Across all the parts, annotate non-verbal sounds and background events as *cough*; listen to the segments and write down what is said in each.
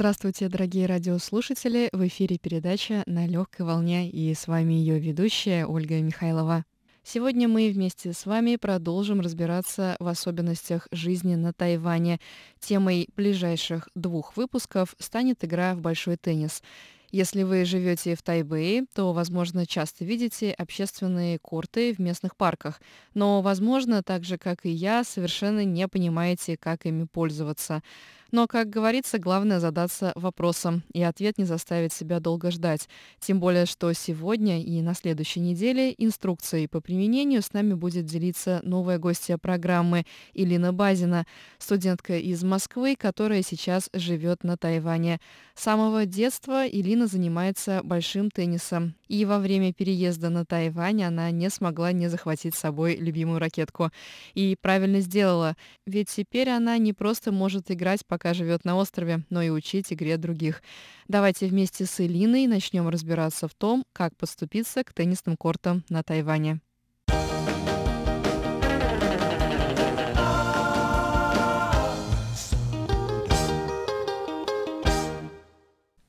Здравствуйте, дорогие радиослушатели! В эфире передача «На легкой волне» и с вами ее ведущая Ольга Михайлова. Сегодня мы вместе с вами продолжим разбираться в особенностях жизни на Тайване. Темой ближайших двух выпусков станет игра в большой теннис. Если вы живете в Тайбэе, то, возможно, часто видите общественные корты в местных парках, но, возможно, так же, как и я, совершенно не понимаете, как ими пользоваться. Но, как говорится, главное задаться вопросом, и ответ не заставит себя долго ждать. Тем более, что сегодня и на следующей неделе инструкцией по применению с нами будет делиться новая гостья программы Илина Базина, студентка из Москвы, которая сейчас живет на Тайване. С самого детства Илина занимается большим теннисом. И во время переезда на Тайвань она не смогла не захватить с собой любимую ракетку. И правильно сделала, ведь теперь она не просто может играть, пока живет на острове, но и учить игре других. Давайте вместе с Элиной начнем разбираться в том, как подступиться к теннисным кортам на Тайване.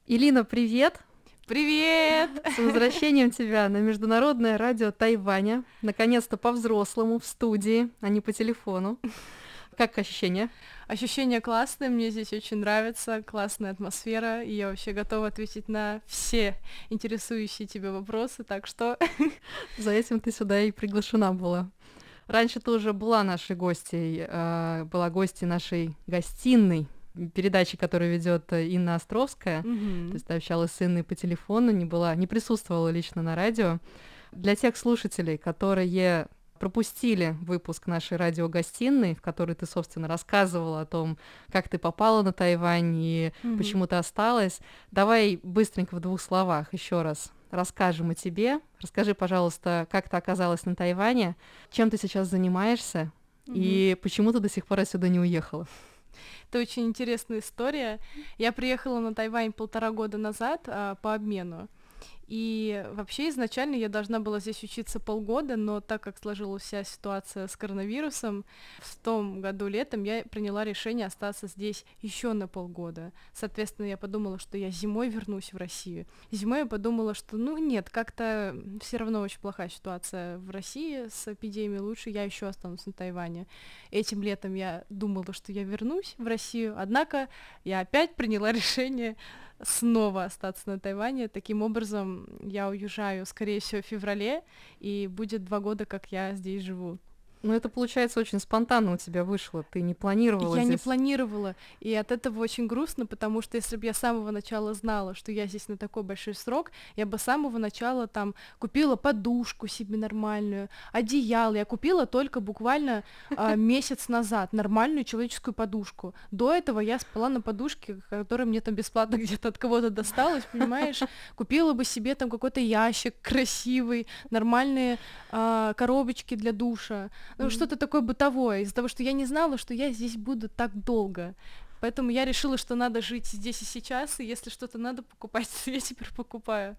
Илина, привет! Привет! С возвращением тебя на Международное радио Тайваня. Наконец-то по-взрослому в студии, а не по телефону. Как ощущения? Ощущения классные, мне здесь очень нравится, классная атмосфера, и я вообще готова ответить на все интересующие тебя вопросы, так что... *laughs* За этим ты сюда и приглашена была. Раньше ты уже была нашей гостьей, э, была гостьей нашей гостиной, передачи, которую ведет Инна Островская. Mm-hmm. То есть ты общалась с Инной по телефону, не была, не присутствовала лично на радио. Для тех слушателей, которые пропустили выпуск нашей радиогостиной, в которой ты, собственно, рассказывала о том, как ты попала на Тайвань и mm-hmm. почему ты осталась. Давай быстренько в двух словах еще раз расскажем о тебе. Расскажи, пожалуйста, как ты оказалась на Тайване, чем ты сейчас занимаешься mm-hmm. и почему ты до сих пор отсюда не уехала. Это очень интересная история. Я приехала на Тайвань полтора года назад а, по обмену. И вообще изначально я должна была здесь учиться полгода, но так как сложилась вся ситуация с коронавирусом, в том году летом я приняла решение остаться здесь еще на полгода. Соответственно, я подумала, что я зимой вернусь в Россию. Зимой я подумала, что ну нет, как-то все равно очень плохая ситуация в России с эпидемией, лучше я еще останусь на Тайване. Этим летом я думала, что я вернусь в Россию, однако я опять приняла *laughs* решение снова остаться на Тайване. Таким образом, я уезжаю, скорее всего, в феврале, и будет два года, как я здесь живу. Ну, это, получается, очень спонтанно у тебя вышло. Ты не планировала Я здесь. не планировала. И от этого очень грустно, потому что если бы я с самого начала знала, что я здесь на такой большой срок, я бы с самого начала там купила подушку себе нормальную, одеяло. Я купила только буквально э, месяц назад нормальную человеческую подушку. До этого я спала на подушке, которая мне там бесплатно *laughs* где-то от кого-то досталась, понимаешь? Купила бы себе там какой-то ящик красивый, нормальные э, коробочки для душа ну, mm-hmm. что-то такое бытовое, из-за того, что я не знала, что я здесь буду так долго. Поэтому я решила, что надо жить здесь и сейчас, и если что-то надо покупать, *laughs* то я теперь покупаю.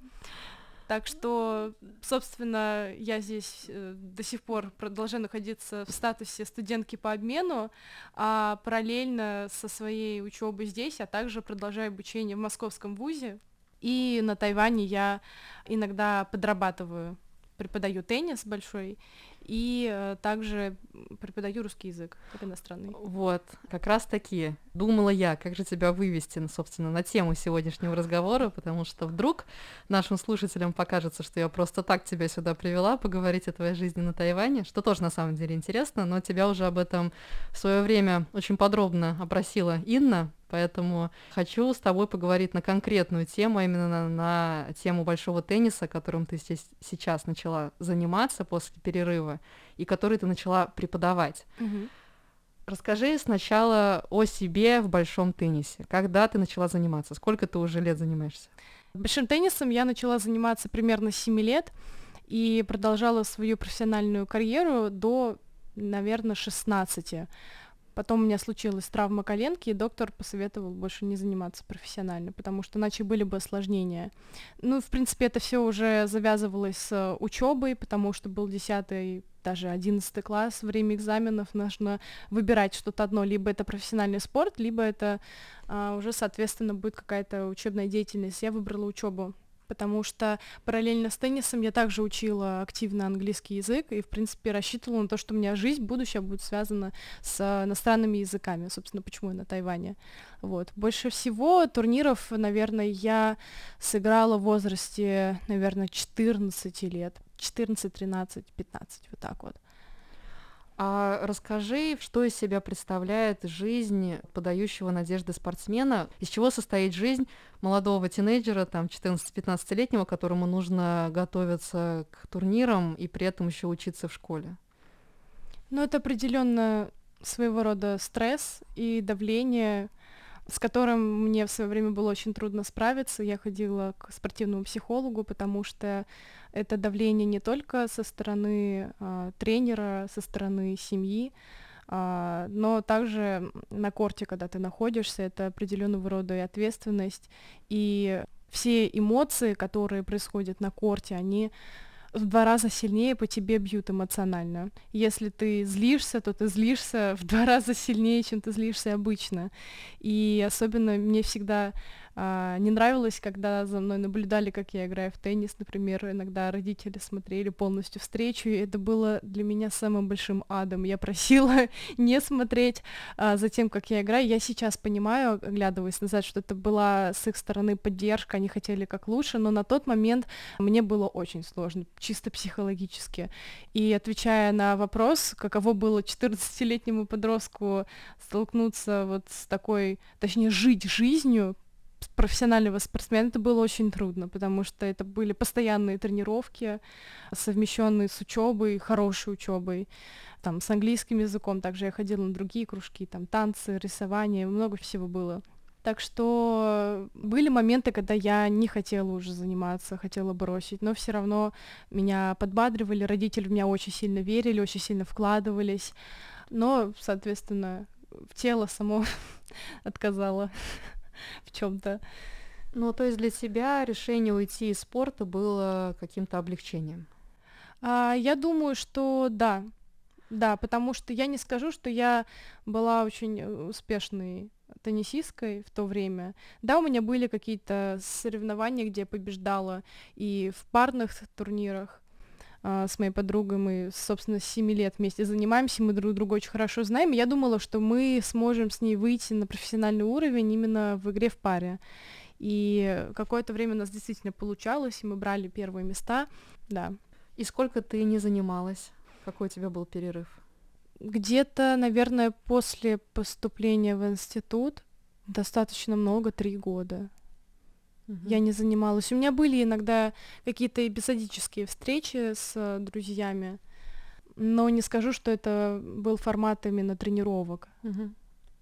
Так что, собственно, я здесь э, до сих пор продолжаю находиться в статусе студентки по обмену, а параллельно со своей учебой здесь я также продолжаю обучение в московском вузе. И на Тайване я иногда подрабатываю, преподаю теннис большой, и э, также преподаю русский язык, как иностранный. Вот, как раз таки думала я, как же тебя вывести, собственно, на тему сегодняшнего разговора, потому что вдруг нашим слушателям покажется, что я просто так тебя сюда привела поговорить о твоей жизни на Тайване, что тоже на самом деле интересно, но тебя уже об этом в свое время очень подробно опросила Инна, Поэтому хочу с тобой поговорить на конкретную тему, а именно на, на тему большого тенниса, которым ты здесь сейчас начала заниматься после перерыва и который ты начала преподавать. Угу. Расскажи сначала о себе в большом теннисе. Когда ты начала заниматься? Сколько ты уже лет занимаешься? Большим теннисом я начала заниматься примерно 7 лет и продолжала свою профессиональную карьеру до, наверное, 16. Потом у меня случилась травма коленки, и доктор посоветовал больше не заниматься профессионально, потому что иначе были бы осложнения. Ну, в принципе, это все уже завязывалось с учебой, потому что был 10 даже 11 класс, время экзаменов нужно выбирать что-то одно, либо это профессиональный спорт, либо это а, уже, соответственно, будет какая-то учебная деятельность. Я выбрала учебу потому что параллельно с теннисом я также учила активно английский язык и, в принципе, рассчитывала на то, что у меня жизнь будущая будет связана с иностранными языками, собственно, почему я на Тайване. Вот. Больше всего турниров, наверное, я сыграла в возрасте, наверное, 14 лет, 14, 13, 15, вот так вот. А расскажи, что из себя представляет жизнь подающего надежды спортсмена, из чего состоит жизнь молодого тинейджера, там, 14-15-летнего, которому нужно готовиться к турнирам и при этом еще учиться в школе? Ну, это определенно своего рода стресс и давление, с которым мне в свое время было очень трудно справиться. Я ходила к спортивному психологу, потому что это давление не только со стороны а, тренера, со стороны семьи, а, но также на корте, когда ты находишься, это определенного рода и ответственность, и все эмоции, которые происходят на корте, они в два раза сильнее по тебе бьют эмоционально. Если ты злишься, то ты злишься в два *laughs* раза сильнее, чем ты злишься обычно. И особенно мне всегда а, не нравилось, когда за мной наблюдали, как я играю в теннис, например, иногда родители смотрели полностью встречу, и это было для меня самым большим адом. Я просила *laughs* не смотреть а, за тем, как я играю. Я сейчас понимаю, оглядываясь назад, что это была с их стороны поддержка, они хотели как лучше, но на тот момент мне было очень сложно, чисто психологически. И отвечая на вопрос, каково было 14-летнему подростку столкнуться вот с такой, точнее, жить жизнью, профессионального спортсмена это было очень трудно, потому что это были постоянные тренировки, совмещенные с учебой, хорошей учебой, там, с английским языком. Также я ходила на другие кружки, там, танцы, рисование, много всего было. Так что были моменты, когда я не хотела уже заниматься, хотела бросить, но все равно меня подбадривали, родители в меня очень сильно верили, очень сильно вкладывались, но, соответственно, в тело само *laughs* отказало *laughs* в чем-то. Ну, то есть для тебя решение уйти из спорта было каким-то облегчением? А, я думаю, что да. Да, потому что я не скажу, что я была очень э, успешной теннисисткой в то время. Да, у меня были какие-то соревнования, где я побеждала и в парных турнирах, а, с моей подругой, мы, собственно, с 7 лет вместе занимаемся, мы друг друга очень хорошо знаем, и я думала, что мы сможем с ней выйти на профессиональный уровень именно в игре в паре. И какое-то время у нас действительно получалось, и мы брали первые места, да. И сколько ты не занималась? Какой у тебя был перерыв? Где-то, наверное, после поступления в институт достаточно много, три года. Угу. Я не занималась. У меня были иногда какие-то эпизодические встречи с э, друзьями, но не скажу, что это был формат именно тренировок. Угу.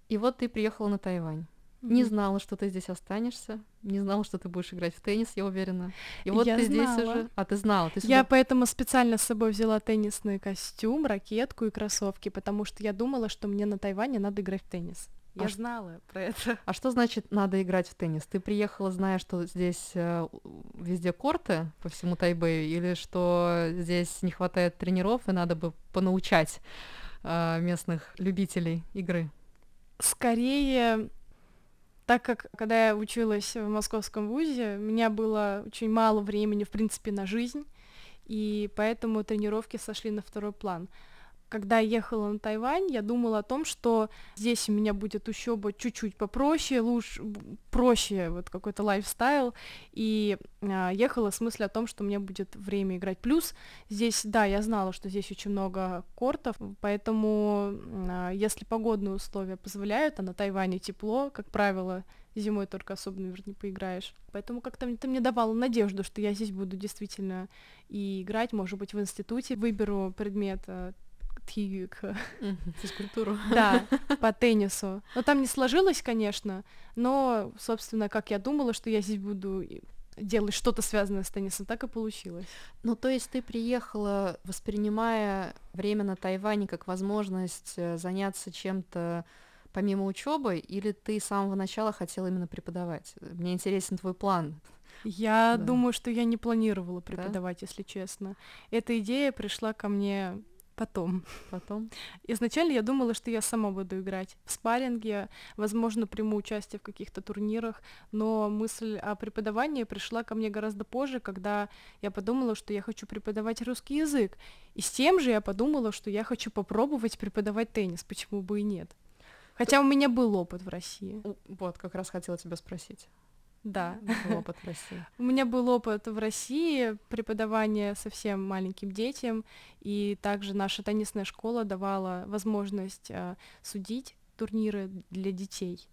И вот ты приехала на Тайвань. Угу. Не знала, что ты здесь останешься, не знала, что ты будешь играть в теннис, я уверена. И вот я ты знала. здесь уже. А ты знала, ты сюда... Я поэтому специально с собой взяла теннисный костюм, ракетку и кроссовки, потому что я думала, что мне на Тайване надо играть в теннис. Я а знала про это. А что значит надо играть в теннис? Ты приехала, зная, что здесь э, везде корты по всему Тайбэю, или что здесь не хватает тренеров и надо бы понаучать э, местных любителей игры? Скорее, так как когда я училась в московском вузе, у меня было очень мало времени, в принципе, на жизнь, и поэтому тренировки сошли на второй план когда я ехала на Тайвань, я думала о том, что здесь у меня будет учеба чуть-чуть попроще, лучше, проще вот какой-то лайфстайл, и а, ехала с мыслью о том, что меня будет время играть. Плюс здесь, да, я знала, что здесь очень много кортов, поэтому а, если погодные условия позволяют, а на Тайване тепло, как правило, зимой только особо, наверное, не поиграешь. Поэтому как-то это мне давало надежду, что я здесь буду действительно и играть, может быть, в институте выберу предмет а, тьюк. Физкультуру. Да, *laughs* по теннису. Но там не сложилось, конечно, но, собственно, как я думала, что я здесь буду делать что-то связанное с теннисом, так и получилось. Ну, то есть ты приехала, воспринимая время на Тайване как возможность э, заняться чем-то помимо учебы, или ты с самого начала хотела именно преподавать? Мне интересен твой план. Я да. думаю, что я не планировала преподавать, да? если честно. Эта идея пришла ко мне Потом. Потом? Изначально я думала, что я сама буду играть в спарринге, возможно, приму участие в каких-то турнирах, но мысль о преподавании пришла ко мне гораздо позже, когда я подумала, что я хочу преподавать русский язык. И с тем же я подумала, что я хочу попробовать преподавать теннис, почему бы и нет. Хотя у меня был опыт в России. Вот, как раз хотела тебя спросить. Да. Был опыт в России. У меня был опыт в России преподавания совсем маленьким детям, и также наша теннисная школа давала возможность э, судить турниры для детей.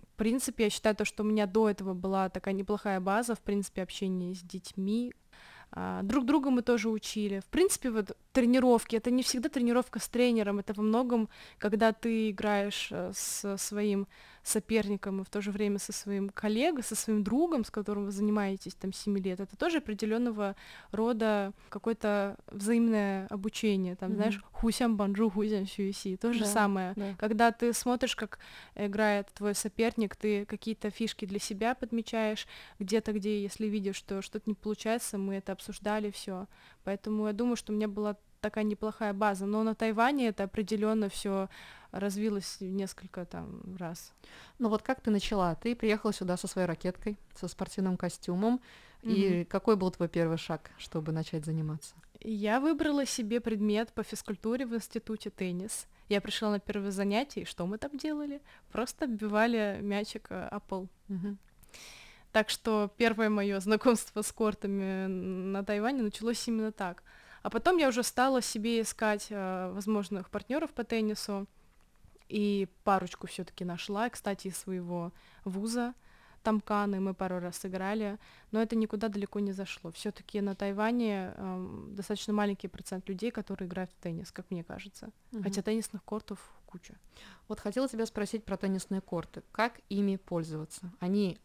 В принципе, я считаю то, что у меня до этого была такая неплохая база, в принципе, общения с детьми, а, друг друга мы тоже учили. В принципе, вот тренировки, это не всегда тренировка с тренером, это во многом, когда ты играешь э, со своим соперником и в то же время со своим коллегой, со своим другом, с которым вы занимаетесь там 7 лет, это тоже определенного рода какое-то взаимное обучение, там, mm-hmm. знаешь, хусям банджу, хусям сюиси, то же да, самое. Да. Когда ты смотришь, как играет твой соперник, ты какие-то фишки для себя подмечаешь, где-то, где, если видишь, что что-то не получается, мы это обсуждали все. Поэтому я думаю, что у меня была такая неплохая база. Но на Тайване это определенно все развилось несколько там раз. Ну вот как ты начала? Ты приехала сюда со своей ракеткой, со спортивным костюмом. Mm-hmm. И какой был твой первый шаг, чтобы начать заниматься? Я выбрала себе предмет по физкультуре в институте теннис. Я пришла на первое занятие, и что мы там делали? Просто отбивали мячик э, о пол. Mm-hmm. Так что первое мое знакомство с кортами на Тайване началось именно так. А потом я уже стала себе искать э, возможных партнеров по теннису и парочку все-таки нашла, кстати, из своего вуза. Тамканы мы пару раз сыграли, но это никуда далеко не зашло. Все-таки на Тайване э, достаточно маленький процент людей, которые играют в теннис, как мне кажется. Угу. Хотя теннисных кортов куча. Вот хотела тебя спросить про теннисные корты. Как ими пользоваться? Они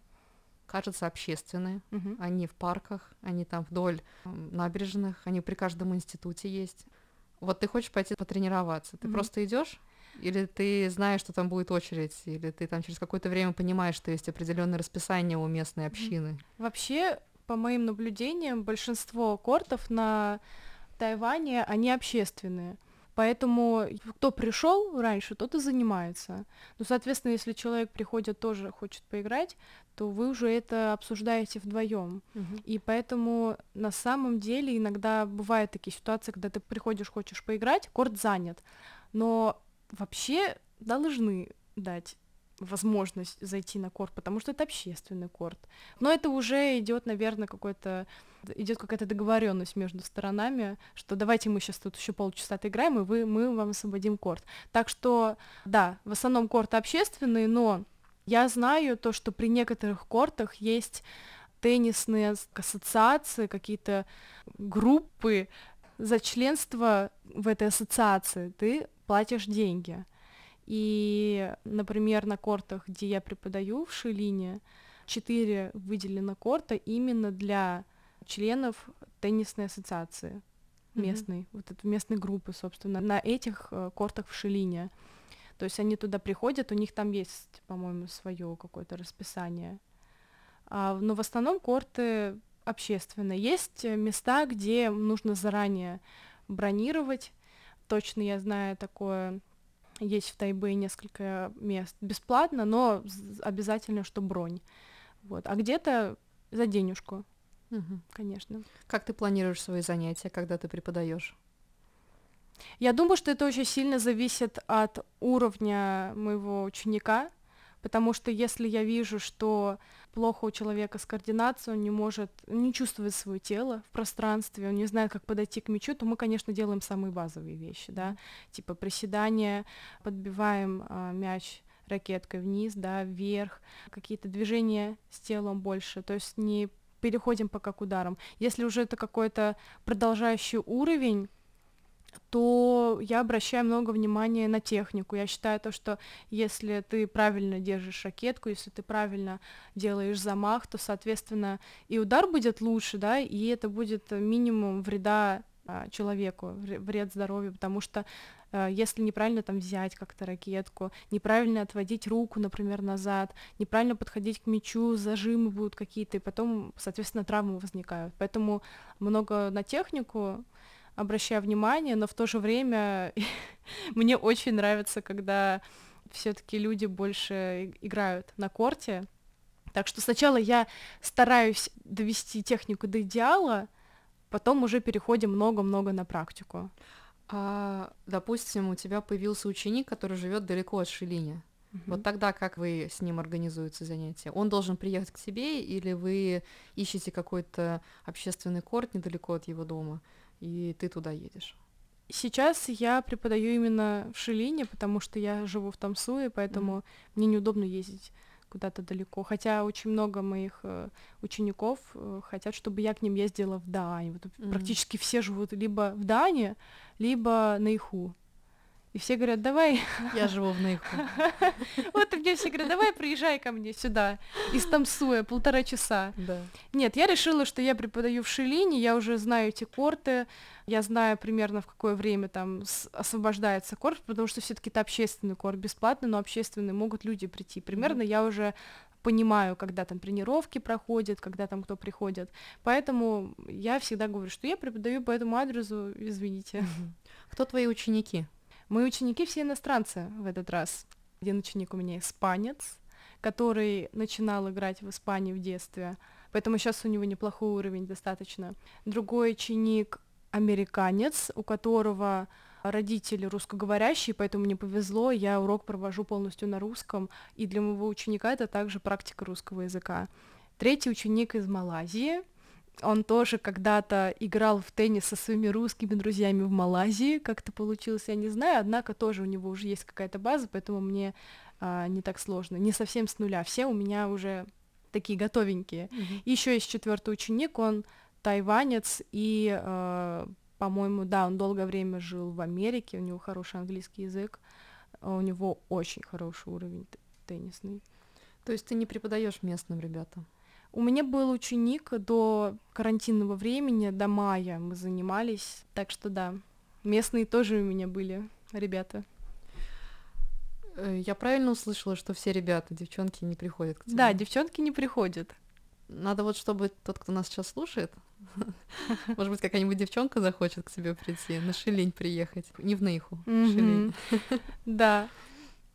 кажется, общественные. Угу. Они в парках, они там вдоль набережных, они при каждом институте есть. Вот ты хочешь пойти потренироваться, ты угу. просто идешь, или ты знаешь, что там будет очередь, или ты там через какое-то время понимаешь, что есть определенное расписание у местной общины. Вообще, по моим наблюдениям, большинство кортов на Тайване, они общественные. Поэтому кто пришел раньше, тот и занимается. Ну, соответственно, если человек приходит тоже хочет поиграть, то вы уже это обсуждаете вдвоем. Угу. И поэтому на самом деле иногда бывают такие ситуации, когда ты приходишь, хочешь поиграть, корт занят. Но вообще должны дать возможность зайти на корт, потому что это общественный корт. Но это уже идет, наверное, какой-то идет какая-то договоренность между сторонами, что давайте мы сейчас тут еще полчаса отыграем, и вы, мы вам освободим корт. Так что, да, в основном корт общественный, но я знаю то, что при некоторых кортах есть теннисные ассоциации, какие-то группы, за членство в этой ассоциации ты платишь деньги. И, например, на кортах, где я преподаю в Шилине, четыре выделено корта именно для членов теннисной ассоциации местной, mm-hmm. вот этой местной группы, собственно, на этих э, кортах в Шилине. То есть они туда приходят, у них там есть, по-моему, свое какое-то расписание. А, но в основном корты общественные. Есть места, где нужно заранее бронировать. Точно я знаю такое есть в Тайбэе несколько мест бесплатно, но обязательно, что бронь. Вот. А где-то за денежку, угу. конечно. Как ты планируешь свои занятия, когда ты преподаешь? Я думаю, что это очень сильно зависит от уровня моего ученика, потому что если я вижу, что плохо у человека с координацией, он не может, не чувствует свое тело в пространстве, он не знает, как подойти к мячу, то мы, конечно, делаем самые базовые вещи, да, типа приседания, подбиваем а, мяч ракеткой вниз, да, вверх, какие-то движения с телом больше, то есть не переходим пока к ударам. Если уже это какой-то продолжающий уровень, то я обращаю много внимания на технику. Я считаю то, что если ты правильно держишь ракетку, если ты правильно делаешь замах, то, соответственно, и удар будет лучше, да, и это будет минимум вреда а, человеку, вред здоровью, потому что а, если неправильно там взять как-то ракетку, неправильно отводить руку, например, назад, неправильно подходить к мячу, зажимы будут какие-то, и потом, соответственно, травмы возникают. Поэтому много на технику обращаю внимание, но в то же время *laughs* мне очень нравится, когда все-таки люди больше играют на корте. Так что сначала я стараюсь довести технику до идеала, потом уже переходим много-много на практику. А, допустим, у тебя появился ученик, который живет далеко от Шилиня. Угу. Вот тогда как вы с ним организуете занятия? Он должен приехать к тебе, или вы ищете какой-то общественный корт недалеко от его дома, и ты туда едешь? Сейчас я преподаю именно в Шилине, потому что я живу в Тамсуе, поэтому mm. мне неудобно ездить куда-то далеко. Хотя очень много моих э, учеников э, хотят, чтобы я к ним ездила в Даань. Вот mm-hmm. Практически все живут либо в Дане, либо на Иху. И все говорят, давай. Я живу в Нейху. *laughs* Вот и мне все говорят, давай приезжай ко мне сюда, из Тамсуя, полтора часа. Да. Нет, я решила, что я преподаю в Шилине, я уже знаю эти корты, я знаю примерно в какое время там освобождается корт, потому что все таки это общественный корт, бесплатный, но общественный, могут люди прийти. Примерно я уже понимаю, когда там тренировки проходят, когда там кто приходит. Поэтому я всегда говорю, что я преподаю по этому адресу, извините. Кто твои ученики? Мои ученики все иностранцы в этот раз. Один ученик у меня испанец, который начинал играть в Испании в детстве, поэтому сейчас у него неплохой уровень достаточно. Другой ученик американец, у которого родители русскоговорящие, поэтому мне повезло, я урок провожу полностью на русском, и для моего ученика это также практика русского языка. Третий ученик из Малайзии, он тоже когда-то играл в теннис со своими русскими друзьями в Малайзии, как это получилось, я не знаю, однако тоже у него уже есть какая-то база, поэтому мне а, не так сложно, не совсем с нуля, все у меня уже такие готовенькие. Mm-hmm. Еще есть четвертый ученик, он тайванец и, э, по-моему, да, он долгое время жил в Америке, у него хороший английский язык, у него очень хороший уровень теннисный. То есть ты не преподаешь местным ребятам? У меня был ученик до карантинного времени, до мая мы занимались, так что да, местные тоже у меня были ребята. Э, я правильно услышала, что все ребята, девчонки не приходят к тебе? Да, девчонки не приходят. Надо вот, чтобы тот, кто нас сейчас слушает, *laughs* может быть, какая-нибудь девчонка захочет к тебе прийти, на Шилинь приехать, не в Нейху, Шилинь. Да.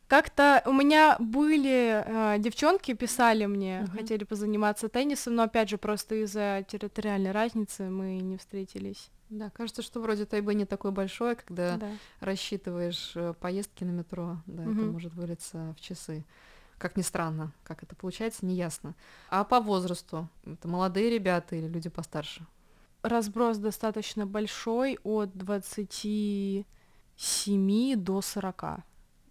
Как-то у меня были э, девчонки, писали мне, uh-huh. хотели позаниматься теннисом, но опять же просто из-за территориальной разницы мы не встретились. Да, кажется, что вроде Тайбэ не такой большой, когда да. рассчитываешь э, поездки на метро, да, uh-huh. это может вылиться в часы. Как ни странно, как это получается, неясно. А по возрасту? Это молодые ребята или люди постарше? Разброс достаточно большой, от 27 до 40.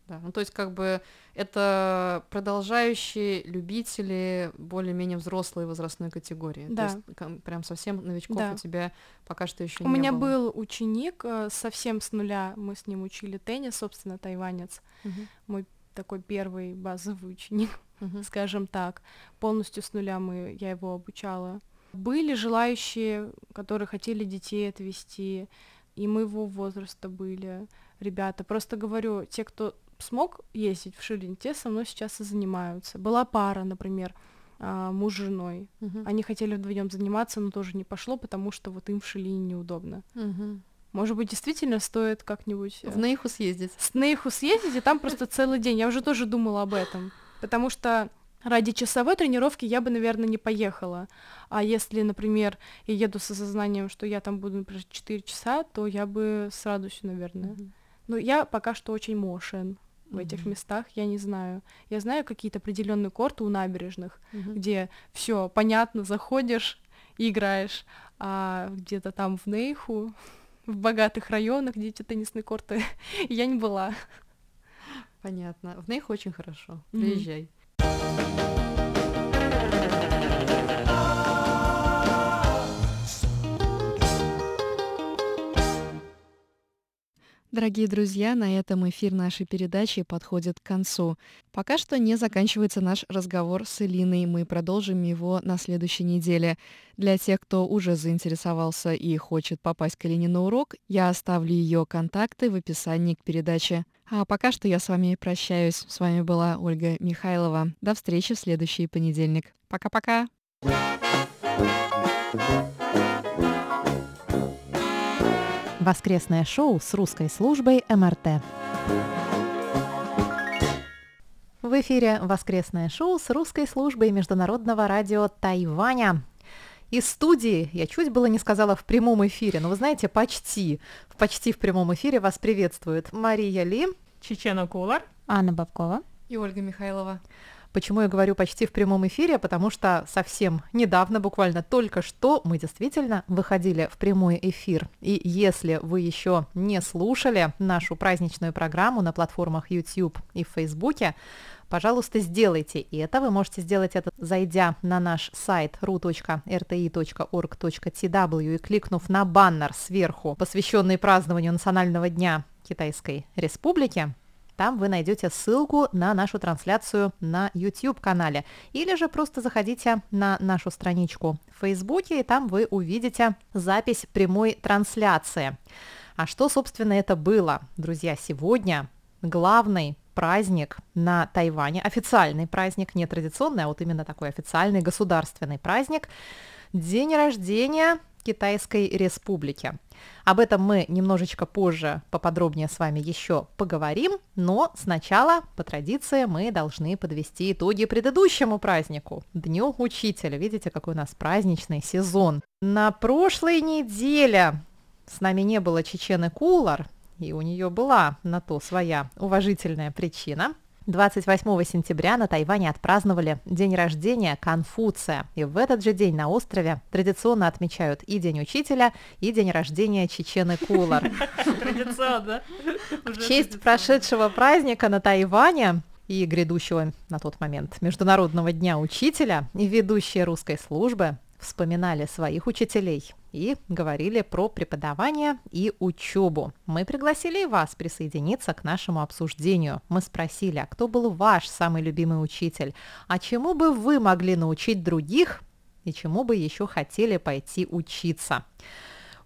Да, ну то есть как бы это продолжающие любители более-менее взрослой возрастной категории. Да. То есть прям совсем новичков да. у тебя пока что еще не. У меня был ученик э, совсем с нуля, мы с ним учили теннис, собственно, тайванец. Угу. Мой такой первый базовый ученик, *laughs* угу. скажем так. Полностью с нуля мы, я его обучала. Были желающие, которые хотели детей отвести, и моего возраста были ребята. Просто говорю, те, кто смог ездить в Шилин, те со мной сейчас и занимаются. Была пара, например, а, муж с женой. Угу. Они хотели вдвоем заниматься, но тоже не пошло, потому что вот им в Шилине неудобно. Угу. Может быть, действительно стоит как-нибудь... В Нейху съездить. С Нейху съездить, и там просто целый день. Я уже тоже думала об этом. Потому что ради часовой тренировки я бы, наверное, не поехала. А если, например, я еду с осознанием, что я там буду, например, 4 часа, то я бы с радостью, наверное. Mm-hmm. Но я пока что очень мошен в этих mm-hmm. местах, я не знаю. Я знаю какие-то определенные корты у набережных, mm-hmm. где все понятно, заходишь и играешь, а где-то там в Нейху, в богатых районах, где эти теннисные корты, *laughs* я не была. Понятно. В Нейху очень хорошо. Приезжай. Mm-hmm. Дорогие друзья, на этом эфир нашей передачи подходит к концу. Пока что не заканчивается наш разговор с Элиной, мы продолжим его на следующей неделе. Для тех, кто уже заинтересовался и хочет попасть к Элине на урок, я оставлю ее контакты в описании к передаче. А пока что я с вами прощаюсь. С вами была Ольга Михайлова. До встречи в следующий понедельник. Пока-пока! Воскресное шоу с русской службой МРТ. В эфире воскресное шоу с русской службой международного радио Тайваня. Из студии, я чуть было не сказала в прямом эфире, но вы знаете, почти, почти в прямом эфире вас приветствует Мария Ли, Чечена Кулар, Анна Бабкова и Ольга Михайлова. Почему я говорю почти в прямом эфире? Потому что совсем недавно, буквально только что, мы действительно выходили в прямой эфир. И если вы еще не слушали нашу праздничную программу на платформах YouTube и в Фейсбуке, пожалуйста, сделайте это. Вы можете сделать это, зайдя на наш сайт ru.rti.org.tw и кликнув на баннер сверху, посвященный празднованию Национального дня Китайской Республики. Там вы найдете ссылку на нашу трансляцию на YouTube-канале. Или же просто заходите на нашу страничку в Фейсбуке, и там вы увидите запись прямой трансляции. А что, собственно, это было? Друзья, сегодня главный праздник на Тайване, официальный праздник, не традиционный, а вот именно такой официальный государственный праздник, день рождения Китайской Республики. Об этом мы немножечко позже поподробнее с вами еще поговорим, но сначала, по традиции, мы должны подвести итоги предыдущему празднику, Дню Учителя. Видите, какой у нас праздничный сезон. На прошлой неделе с нами не было Чечены Кулар, и у нее была на то своя уважительная причина. 28 сентября на Тайване отпраздновали день рождения Конфуция. И в этот же день на острове традиционно отмечают и День учителя, и день рождения Чечены Кулар. Традиционно. В честь прошедшего праздника на Тайване и грядущего на тот момент Международного дня учителя и ведущие русской службы вспоминали своих учителей и говорили про преподавание и учебу. Мы пригласили вас присоединиться к нашему обсуждению. Мы спросили, а кто был ваш самый любимый учитель? А чему бы вы могли научить других и чему бы еще хотели пойти учиться?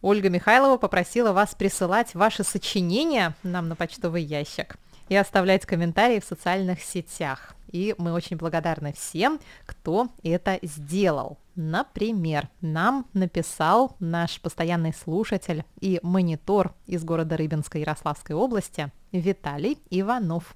Ольга Михайлова попросила вас присылать ваши сочинения нам на почтовый ящик и оставлять комментарии в социальных сетях. И мы очень благодарны всем, кто это сделал. Например, нам написал наш постоянный слушатель и монитор из города Рыбинской Ярославской области Виталий Иванов.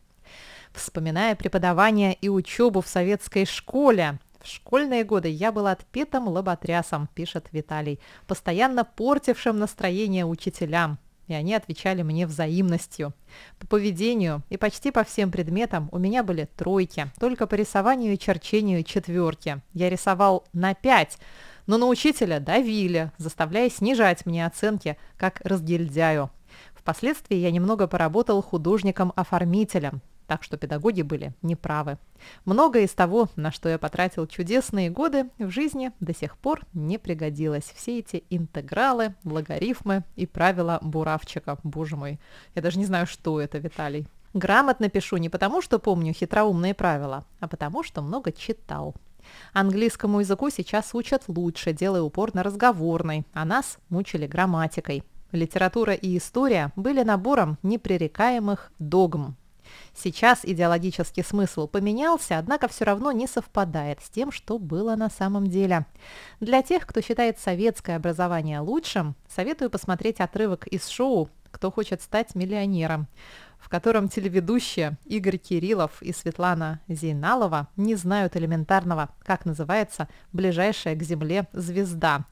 Вспоминая преподавание и учебу в советской школе, в школьные годы я был отпетым лоботрясом, пишет Виталий, постоянно портившим настроение учителям и они отвечали мне взаимностью. По поведению и почти по всем предметам у меня были тройки, только по рисованию и черчению четверки. Я рисовал на пять, но на учителя давили, заставляя снижать мне оценки, как разгильдяю. Впоследствии я немного поработал художником-оформителем, так что педагоги были неправы. Многое из того, на что я потратил чудесные годы, в жизни до сих пор не пригодилось. Все эти интегралы, логарифмы и правила буравчика. Боже мой, я даже не знаю, что это, Виталий. Грамотно пишу не потому, что помню хитроумные правила, а потому, что много читал. Английскому языку сейчас учат лучше, делая упор на разговорной, а нас мучили грамматикой. Литература и история были набором непререкаемых догм, Сейчас идеологический смысл поменялся, однако все равно не совпадает с тем, что было на самом деле. Для тех, кто считает советское образование лучшим, советую посмотреть отрывок из шоу «Кто хочет стать миллионером», в котором телеведущие Игорь Кириллов и Светлана Зейналова не знают элементарного, как называется ближайшая к Земле звезда.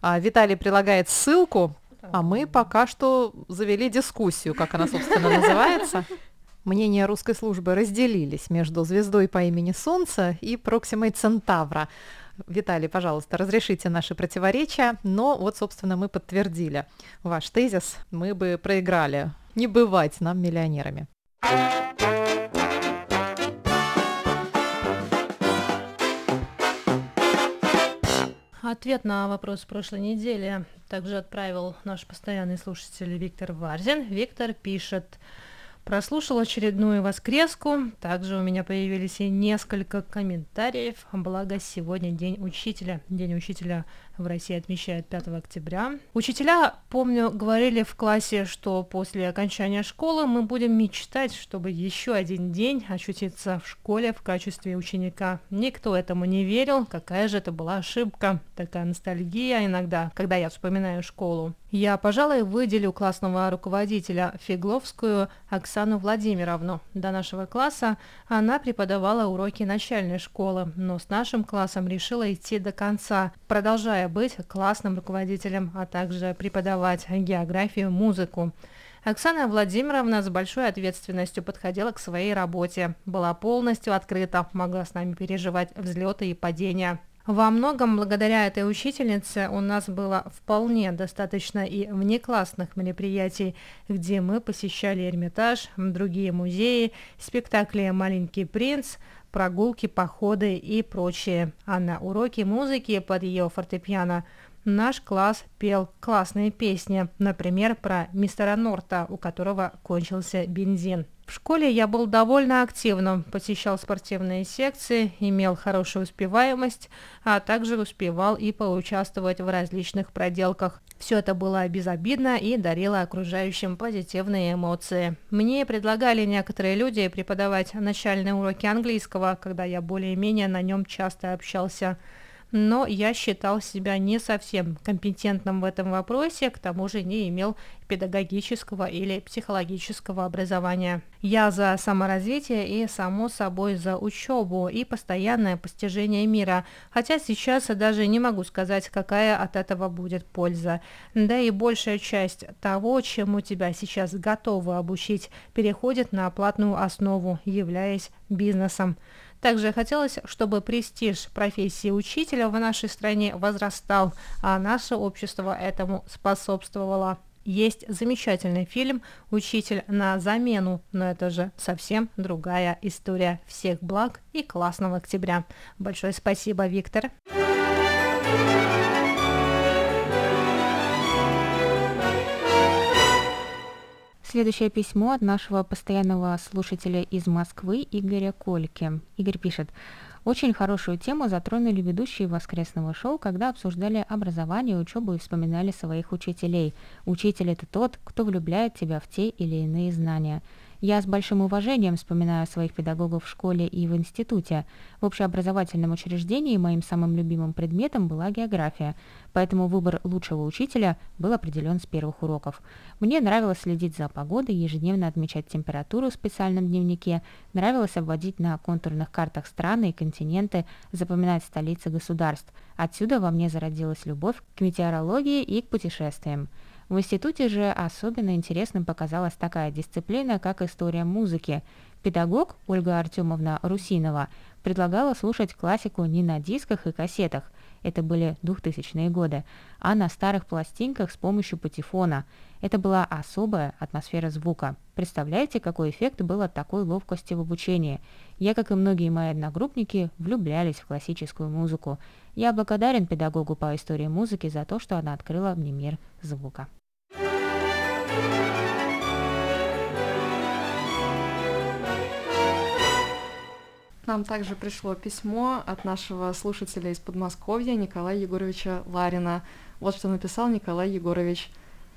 А, Виталий прилагает ссылку, а мы пока что завели дискуссию, как она, собственно, называется. *laughs* Мнения русской службы разделились между звездой по имени Солнце и Проксимой Центавра. Виталий, пожалуйста, разрешите наши противоречия, но вот, собственно, мы подтвердили ваш тезис, мы бы проиграли. Не бывать нам миллионерами. Ответ на вопрос прошлой недели также отправил наш постоянный слушатель Виктор Варзин. Виктор пишет, Прослушал очередную воскреску. Также у меня появились и несколько комментариев. Благо, сегодня День учителя. День учителя в России отмечают 5 октября. Учителя, помню, говорили в классе, что после окончания школы мы будем мечтать, чтобы еще один день очутиться в школе в качестве ученика. Никто этому не верил, какая же это была ошибка. Такая ностальгия иногда, когда я вспоминаю школу. Я, пожалуй, выделю классного руководителя Фигловскую Оксану Владимировну. До нашего класса она преподавала уроки начальной школы, но с нашим классом решила идти до конца, продолжая быть классным руководителем, а также преподавать географию, музыку. Оксана Владимировна с большой ответственностью подходила к своей работе, была полностью открыта, могла с нами переживать взлеты и падения. Во многом благодаря этой учительнице у нас было вполне достаточно и внеклассных мероприятий, где мы посещали Эрмитаж, другие музеи, спектакли «Маленький принц», прогулки, походы и прочее. А на уроке музыки под ее фортепиано наш класс пел классные песни, например, про мистера Норта, у которого кончился бензин. В школе я был довольно активным, посещал спортивные секции, имел хорошую успеваемость, а также успевал и поучаствовать в различных проделках. Все это было безобидно и дарило окружающим позитивные эмоции. Мне предлагали некоторые люди преподавать начальные уроки английского, когда я более-менее на нем часто общался но я считал себя не совсем компетентным в этом вопросе, к тому же не имел педагогического или психологического образования. Я за саморазвитие и, само собой, за учебу и постоянное постижение мира, хотя сейчас даже не могу сказать, какая от этого будет польза. Да и большая часть того, чему тебя сейчас готовы обучить, переходит на платную основу, являясь бизнесом. Также хотелось, чтобы престиж профессии учителя в нашей стране возрастал, а наше общество этому способствовало. Есть замечательный фильм «Учитель на замену», но это же совсем другая история. Всех благ и классного октября. Большое спасибо, Виктор. Следующее письмо от нашего постоянного слушателя из Москвы Игоря Кольки. Игорь пишет. Очень хорошую тему затронули ведущие воскресного шоу, когда обсуждали образование, учебу и вспоминали своих учителей. Учитель – это тот, кто влюбляет тебя в те или иные знания. Я с большим уважением вспоминаю своих педагогов в школе и в институте. В общеобразовательном учреждении моим самым любимым предметом была география, поэтому выбор лучшего учителя был определен с первых уроков. Мне нравилось следить за погодой, ежедневно отмечать температуру в специальном дневнике, нравилось обводить на контурных картах страны и континенты, запоминать столицы государств. Отсюда во мне зародилась любовь к метеорологии и к путешествиям. В институте же особенно интересным показалась такая дисциплина, как история музыки. Педагог Ольга Артемовна Русинова предлагала слушать классику не на дисках и кассетах, это были 2000-е годы, а на старых пластинках с помощью патефона. Это была особая атмосфера звука. Представляете, какой эффект был от такой ловкости в обучении? Я, как и многие мои одногруппники, влюблялись в классическую музыку. Я благодарен педагогу по истории музыки за то, что она открыла мне мир звука. Нам также пришло письмо от нашего слушателя из Подмосковья Николая Егоровича Ларина. Вот что написал Николай Егорович.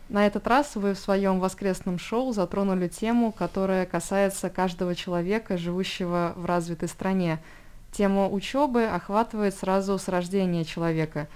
На этот раз вы в своем воскресном шоу затронули тему, которая касается каждого человека, живущего в развитой стране. Тема учебы охватывает сразу с рождения человека.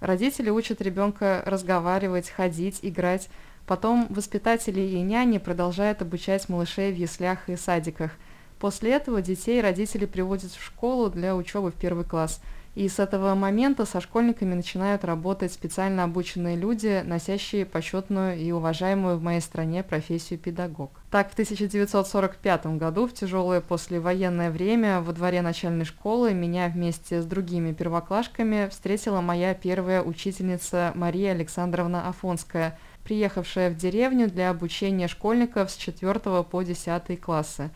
Родители учат ребенка разговаривать, ходить, играть. Потом воспитатели и няни продолжают обучать малышей в яслях и садиках – После этого детей родители приводят в школу для учебы в первый класс. И с этого момента со школьниками начинают работать специально обученные люди, носящие почетную и уважаемую в моей стране профессию педагог. Так, в 1945 году, в тяжелое послевоенное время, во дворе начальной школы меня вместе с другими первоклашками встретила моя первая учительница Мария Александровна Афонская, приехавшая в деревню для обучения школьников с 4 по 10 классы.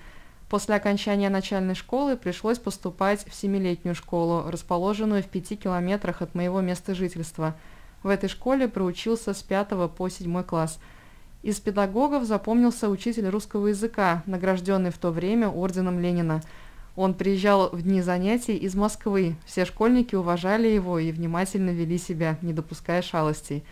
После окончания начальной школы пришлось поступать в семилетнюю школу, расположенную в пяти километрах от моего места жительства. В этой школе проучился с 5 по 7 класс. Из педагогов запомнился учитель русского языка, награжденный в то время орденом Ленина. Он приезжал в дни занятий из Москвы. Все школьники уважали его и внимательно вели себя, не допуская шалостей.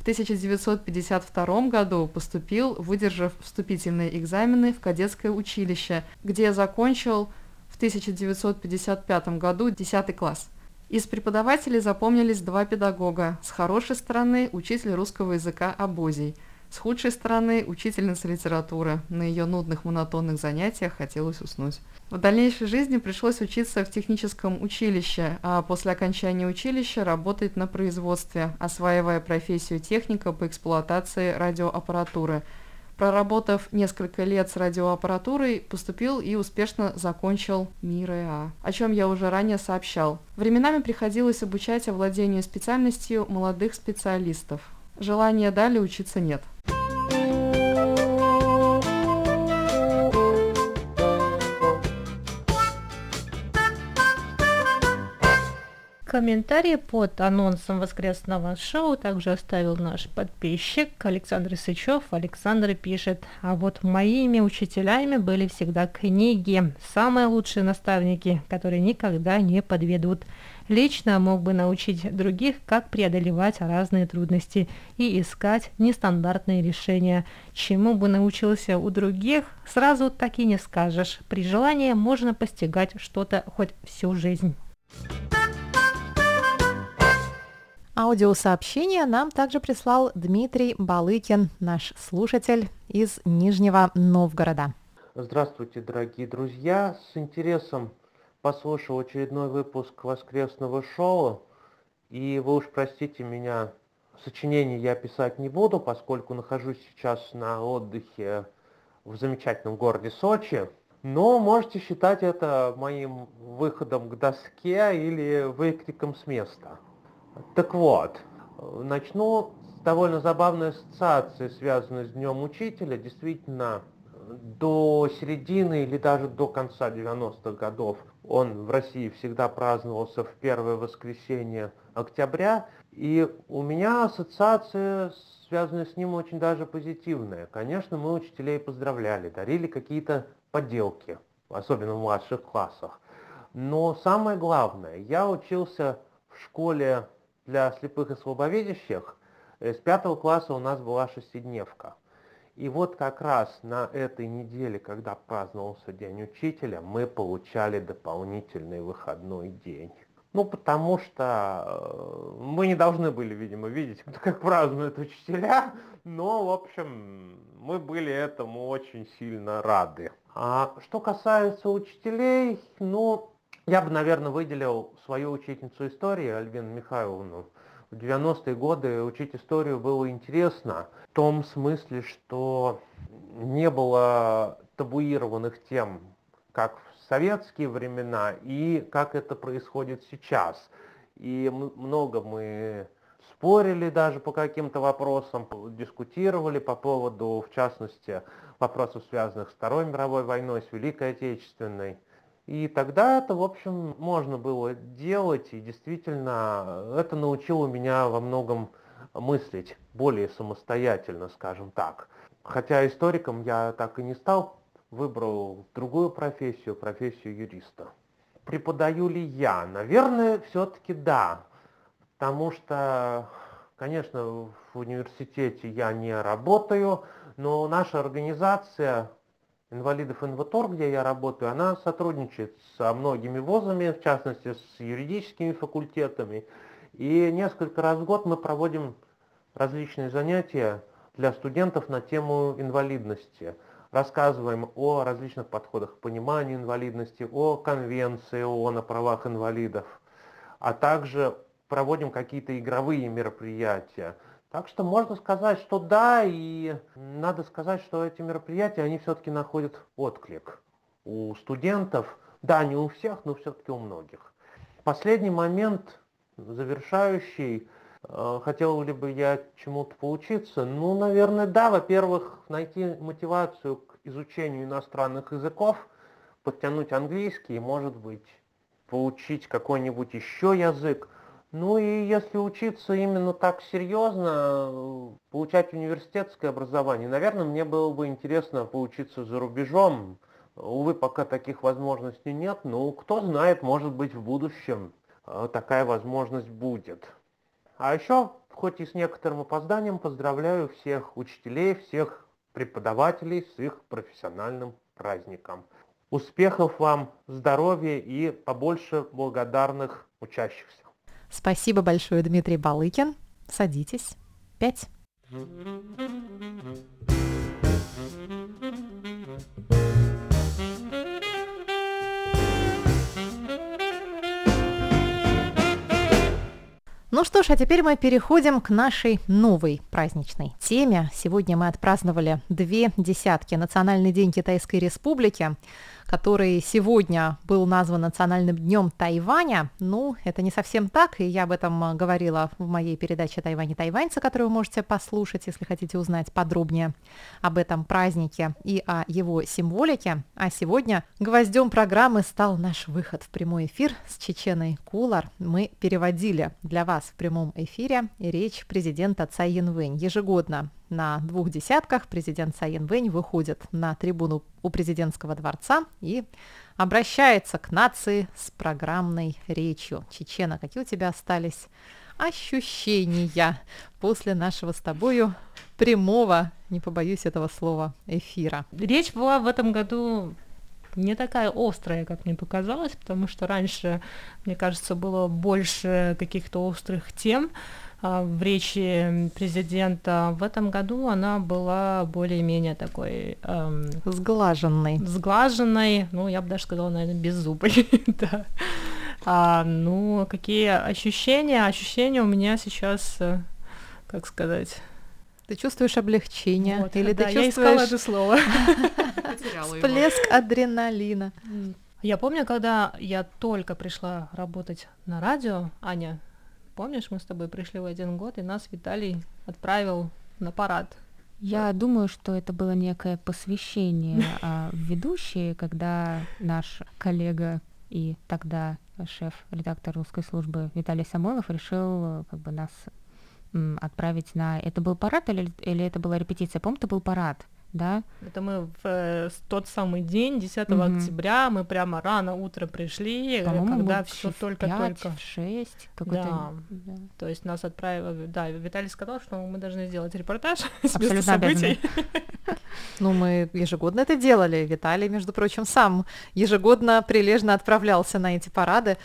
В 1952 году поступил, выдержав вступительные экзамены в кадетское училище, где закончил в 1955 году 10 класс. Из преподавателей запомнились два педагога. С хорошей стороны учитель русского языка Абозий – с худшей стороны, учительница литературы. На ее нудных монотонных занятиях хотелось уснуть. В дальнейшей жизни пришлось учиться в техническом училище, а после окончания училища работать на производстве, осваивая профессию техника по эксплуатации радиоаппаратуры. Проработав несколько лет с радиоаппаратурой, поступил и успешно закончил МИРЭА, о чем я уже ранее сообщал. Временами приходилось обучать овладению специальностью молодых специалистов. Желания далее учиться нет. Комментарий под анонсом воскресного шоу также оставил наш подписчик Александр Сычев. Александр пишет, а вот моими учителями были всегда книги, самые лучшие наставники, которые никогда не подведут. Лично мог бы научить других, как преодолевать разные трудности и искать нестандартные решения. Чему бы научился у других, сразу так и не скажешь. При желании можно постигать что-то хоть всю жизнь. Аудиосообщение нам также прислал Дмитрий Балыкин, наш слушатель из Нижнего Новгорода. Здравствуйте, дорогие друзья. С интересом послушал очередной выпуск воскресного шоу. И вы уж простите меня, сочинений я писать не буду, поскольку нахожусь сейчас на отдыхе в замечательном городе Сочи. Но можете считать это моим выходом к доске или выкриком с места. Так вот, начну с довольно забавной ассоциации, связанной с Днем Учителя. Действительно, до середины или даже до конца 90-х годов он в России всегда праздновался в первое воскресенье октября. И у меня ассоциация, связанная с ним, очень даже позитивная. Конечно, мы учителей поздравляли, дарили какие-то поделки, особенно в младших классах. Но самое главное, я учился в школе для слепых и слабовидящих э, с пятого класса у нас была шестидневка. И вот как раз на этой неделе, когда праздновался День Учителя, мы получали дополнительный выходной день. Ну, потому что э, мы не должны были, видимо, видеть, *laughs* как празднуют учителя, но, в общем, мы были этому очень сильно рады. А что касается учителей, ну, я бы, наверное, выделил свою учительницу истории, Альвину Михайловну. В 90-е годы учить историю было интересно, в том смысле, что не было табуированных тем, как в советские времена и как это происходит сейчас. И много мы спорили даже по каким-то вопросам, дискутировали по поводу, в частности, вопросов, связанных с Второй мировой войной, с Великой Отечественной. И тогда это, в общем, можно было делать, и действительно это научило меня во многом мыслить более самостоятельно, скажем так. Хотя историком я так и не стал, выбрал другую профессию, профессию юриста. Преподаю ли я? Наверное, все-таки да. Потому что, конечно, в университете я не работаю, но наша организация инвалидов НВТОР, где я работаю, она сотрудничает со многими вузами, в частности с юридическими факультетами. И несколько раз в год мы проводим различные занятия для студентов на тему инвалидности. Рассказываем о различных подходах к пониманию инвалидности, о конвенции ООН о правах инвалидов, а также проводим какие-то игровые мероприятия. Так что можно сказать, что да, и надо сказать, что эти мероприятия, они все-таки находят отклик у студентов. Да, не у всех, но все-таки у многих. Последний момент, завершающий, э, хотел ли бы я чему-то поучиться? Ну, наверное, да. Во-первых, найти мотивацию к изучению иностранных языков, подтянуть английский, может быть, поучить какой-нибудь еще язык – Ну и если учиться именно так серьезно, получать университетское образование, наверное, мне было бы интересно поучиться за рубежом. Увы, пока таких возможностей нет, но кто знает, может быть в будущем э, такая возможность будет. А еще, хоть и с некоторым опозданием, поздравляю всех учителей, всех преподавателей с их профессиональным праздником. Успехов вам, здоровья и побольше благодарных учащихся. Спасибо большое, Дмитрий Балыкин. Садитесь. Пять. Ну что ж, а теперь мы переходим к нашей новой праздничной теме. Сегодня мы отпраздновали две десятки Национальный день Китайской Республики который сегодня был назван Национальным днем Тайваня. Ну, это не совсем так, и я об этом э, говорила в моей передаче «Тайвань и тайваньцы», которую вы можете послушать, если хотите узнать подробнее об этом празднике и о его символике. А сегодня гвоздем программы стал наш выход в прямой эфир с Чеченой Кулар. Мы переводили для вас в прямом эфире речь президента Цай Янвэнь ежегодно на двух десятках президент Цай Янвэнь выходит на трибуну у президентского дворца и обращается к нации с программной речью. Чечена, какие у тебя остались ощущения после нашего с тобою прямого, не побоюсь этого слова, эфира? Речь была в этом году не такая острая, как мне показалось, потому что раньше, мне кажется, было больше каких-то острых тем, в речи президента в этом году она была более-менее такой эм, сглаженной. Сглаженной, ну, я бы даже сказала, наверное, без зубой, *laughs* да. А, ну, какие ощущения? Ощущения у меня сейчас, э, как сказать... Ты чувствуешь облегчение? Вот, или да, ты чувствуешь... я искала это слово. Всплеск адреналина. Я помню, когда я только пришла работать на радио, Аня, Помнишь, мы с тобой пришли в один год, и нас Виталий отправил на парад. Я думаю, что это было некое посвящение *laughs* а, ведущей, когда наш коллега и тогда шеф-редактор русской службы Виталий Самойлов решил как бы нас отправить на... Это был парад или, или это была репетиция? Помню, это был парад да? Это мы в э, тот самый день, 10 mm-hmm. октября, мы прямо рано утром пришли, э, когда все только-только. В 6, да. да. То есть нас отправили, да, Виталий сказал, что мы должны сделать репортаж *laughs* с места событий. *laughs* Ну, мы ежегодно это делали. Виталий, между прочим, сам ежегодно прилежно отправлялся на эти парады,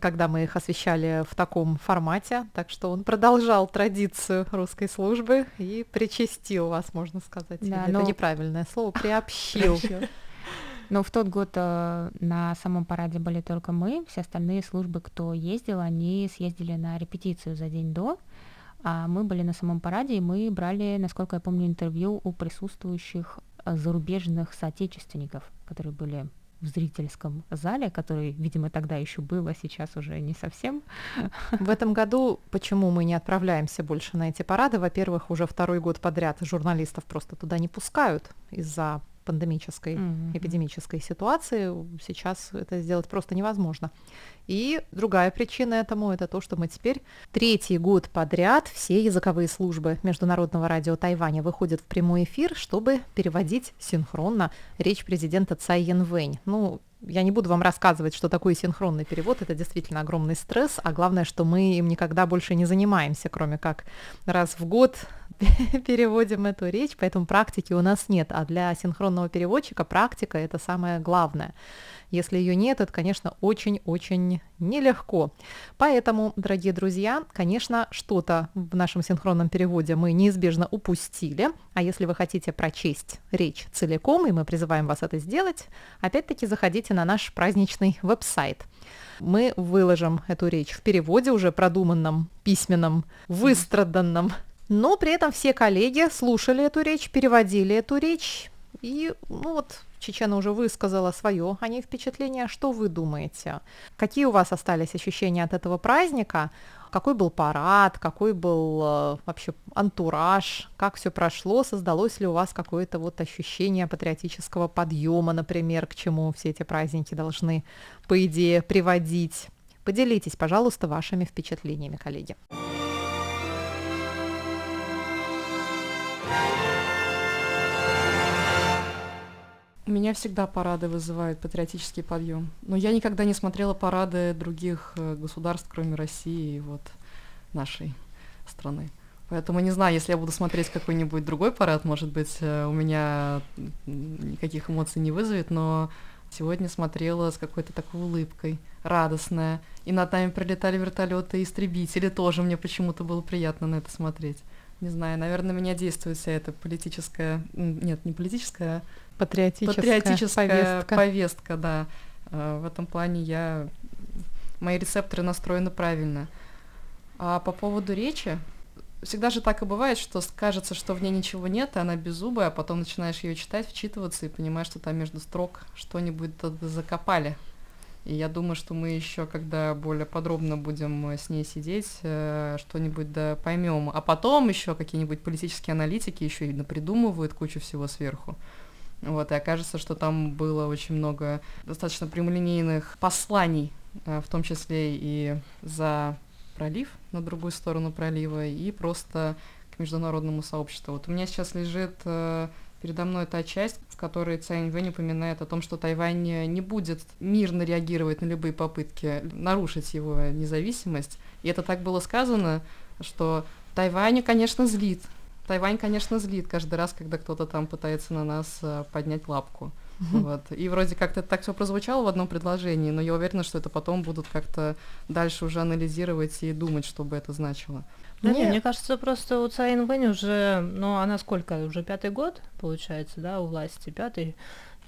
когда мы их освещали в таком формате. Так что он продолжал традицию русской службы и причастил вас, можно сказать. Да, это но... неправильное слово, *laughs* приобщил. Но в тот год э, на самом параде были только мы, все остальные службы, кто ездил, они съездили на репетицию за день до, а мы были на самом параде, и мы брали, насколько я помню, интервью у присутствующих э, зарубежных соотечественников, которые были в зрительском зале, который, видимо, тогда еще был, а сейчас уже не совсем. В этом году почему мы не отправляемся больше на эти парады? Во-первых, уже второй год подряд журналистов просто туда не пускают из-за пандемической, mm-hmm. эпидемической ситуации. Сейчас это сделать просто невозможно. И другая причина этому это то, что мы теперь третий год подряд все языковые службы Международного радио Тайваня выходят в прямой эфир, чтобы переводить синхронно речь президента Цай Янвэнь. Ну, я не буду вам рассказывать, что такое синхронный перевод, это действительно огромный стресс, а главное, что мы им никогда больше не занимаемся, кроме как раз в год *laughs* переводим эту речь, поэтому практики у нас нет, а для синхронного переводчика практика это самое главное. Если ее нет, это, конечно, очень-очень нелегко. Поэтому, дорогие друзья, конечно, что-то в нашем синхронном переводе мы неизбежно упустили. А если вы хотите прочесть речь целиком, и мы призываем вас это сделать, опять-таки заходите на наш праздничный веб-сайт. Мы выложим эту речь в переводе уже продуманном, письменном, выстраданном. Но при этом все коллеги слушали эту речь, переводили эту речь. И ну вот Чечена уже высказала свое о ней впечатление. Что вы думаете? Какие у вас остались ощущения от этого праздника? Какой был парад, какой был э, вообще антураж, как все прошло, создалось ли у вас какое-то вот ощущение патриотического подъема, например, к чему все эти праздники должны, по идее, приводить? Поделитесь, пожалуйста, вашими впечатлениями, коллеги. Меня всегда парады вызывают патриотический подъем. Но я никогда не смотрела парады других э, государств, кроме России и вот нашей страны. Поэтому не знаю, если я буду смотреть какой-нибудь другой парад, может быть, э, у меня никаких эмоций не вызовет, но сегодня смотрела с какой-то такой улыбкой, радостная. И над нами прилетали вертолеты и истребители, тоже мне почему-то было приятно на это смотреть. Не знаю, наверное, меня действует вся эта политическая, нет, не политическая, а Патриотическая, Патриотическая повестка. повестка, да. Э, В этом плане я мои рецепторы настроены правильно. А по поводу речи, всегда же так и бывает, что кажется, что в ней ничего нет, и она беззубая, а потом начинаешь ее читать, вчитываться и понимаешь, что там между строк что-нибудь закопали. И я думаю, что мы еще, когда более подробно будем с ней сидеть, э, что-нибудь да поймем. А потом еще какие-нибудь политические аналитики еще и напридумывают кучу всего сверху. Вот, и окажется, что там было очень много достаточно прямолинейных посланий, э, в том числе и за пролив, на другую сторону пролива, и просто к международному сообществу. Вот у меня сейчас лежит э, передо мной та часть, в которой Цай Инвэнь упоминает о том, что Тайвань не будет мирно реагировать на любые попытки нарушить его независимость. И это так было сказано, что Тайвань, конечно, злит Тайвань, конечно, злит каждый раз, когда кто-то там пытается на нас э, поднять лапку. Вот. И вроде как-то так все прозвучало в одном предложении, но я уверена, что это потом будут как-то дальше уже анализировать и думать, что бы это значило. Да нет, мне кажется, просто у Цай Инвэнь уже, ну, она сколько, уже пятый год, получается, да, у власти, пятый.